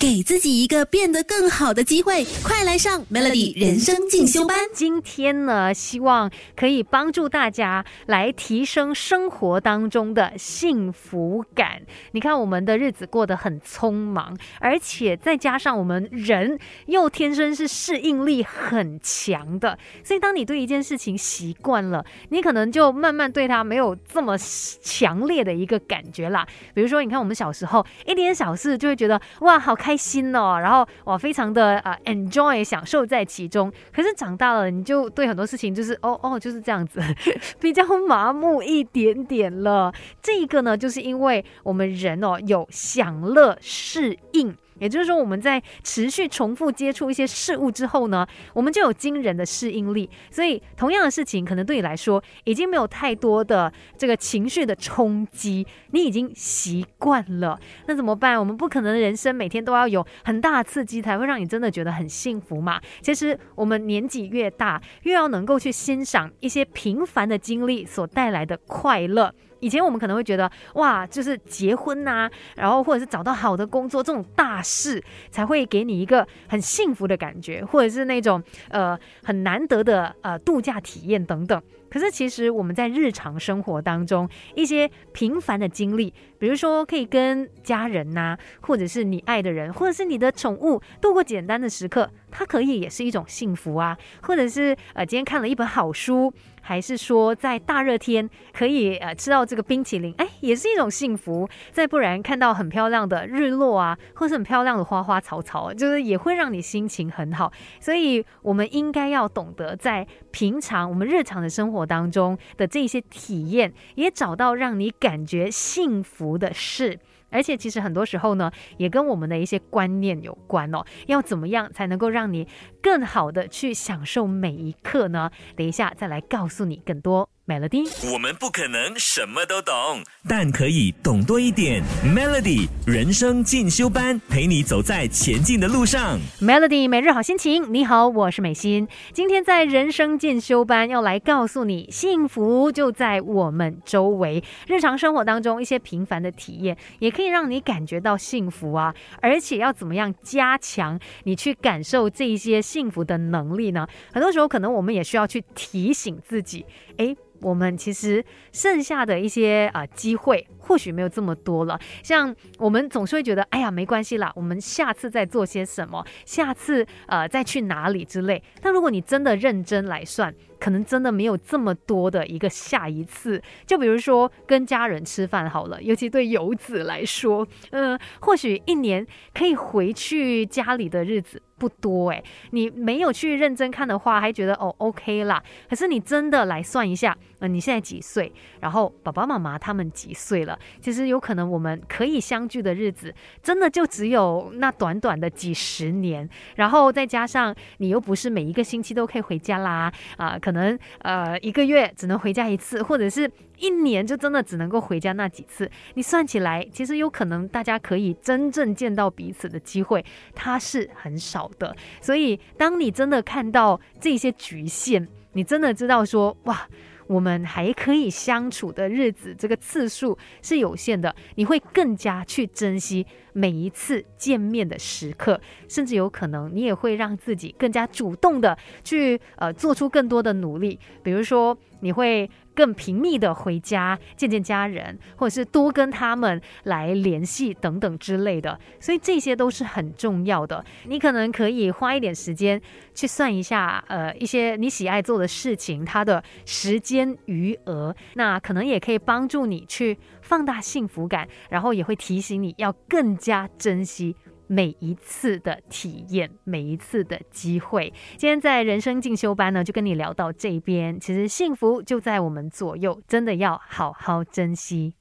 给自己一个变得更好的机会，快来上 Melody 人生进修班。今天呢，希望可以帮助大家来提升生活当中的幸福感。你看，我们的日子过得很匆忙，而且再加上我们人又天生是适应力很强的，所以当你对一件事情习惯了，你可能就慢慢对它没有这么强烈的一个感觉啦。比如说，你看我们小时候一点小事就会觉得哇，好开开心哦，然后哇，非常的啊，enjoy 享受在其中。可是长大了，你就对很多事情就是哦哦，就是这样子，比较麻木一点点了。这个呢，就是因为我们人哦有享乐适应。也就是说，我们在持续重复接触一些事物之后呢，我们就有惊人的适应力。所以，同样的事情，可能对你来说已经没有太多的这个情绪的冲击，你已经习惯了。那怎么办？我们不可能人生每天都要有很大的刺激，才会让你真的觉得很幸福嘛。其实，我们年纪越大，越要能够去欣赏一些平凡的经历所带来的快乐。以前我们可能会觉得，哇，就是结婚呐，然后或者是找到好的工作这种大事，才会给你一个很幸福的感觉，或者是那种呃很难得的呃度假体验等等。可是其实我们在日常生活当中一些平凡的经历，比如说可以跟家人呐，或者是你爱的人，或者是你的宠物度过简单的时刻，它可以也是一种幸福啊。或者是呃今天看了一本好书。还是说，在大热天可以呃吃到这个冰淇淋，哎，也是一种幸福。再不然看到很漂亮的日落啊，或是很漂亮的花花草草，就是也会让你心情很好。所以，我们应该要懂得在平常我们日常的生活当中的这些体验，也找到让你感觉幸福的事。而且，其实很多时候呢，也跟我们的一些观念有关哦。要怎么样才能够让你更好的去享受每一刻呢？等一下再来告诉你更多。Melody，我们不可能什么都懂，但可以懂多一点。Melody 人生进修班，陪你走在前进的路上。Melody 每日好心情，你好，我是美心。今天在人生进修班要来告诉你，幸福就在我们周围。日常生活当中一些平凡的体验，也可以让你感觉到幸福啊。而且要怎么样加强你去感受这一些幸福的能力呢？很多时候可能我们也需要去提醒自己，哎。我们其实剩下的一些啊机会，或许没有这么多了。像我们总是会觉得，哎呀，没关系啦，我们下次再做些什么，下次呃再去哪里之类。但如果你真的认真来算，可能真的没有这么多的一个下一次。就比如说跟家人吃饭好了，尤其对游子来说，嗯，或许一年可以回去家里的日子不多诶，你没有去认真看的话，还觉得哦 OK 啦。可是你真的来算一下，呃，你现在几岁？然后爸爸妈妈他们几岁了？其实有可能我们可以相聚的日子，真的就只有那短短的几十年。然后再加上你又不是每一个星期都可以回家啦，啊。可能呃一个月只能回家一次，或者是一年就真的只能够回家那几次。你算起来，其实有可能大家可以真正见到彼此的机会，它是很少的。所以，当你真的看到这些局限，你真的知道说哇。我们还可以相处的日子，这个次数是有限的，你会更加去珍惜每一次见面的时刻，甚至有可能你也会让自己更加主动的去呃做出更多的努力，比如说你会。更频密的回家见见家人，或者是多跟他们来联系等等之类的，所以这些都是很重要的。你可能可以花一点时间去算一下，呃，一些你喜爱做的事情，它的时间余额，那可能也可以帮助你去放大幸福感，然后也会提醒你要更加珍惜。每一次的体验，每一次的机会。今天在人生进修班呢，就跟你聊到这边。其实幸福就在我们左右，真的要好好珍惜。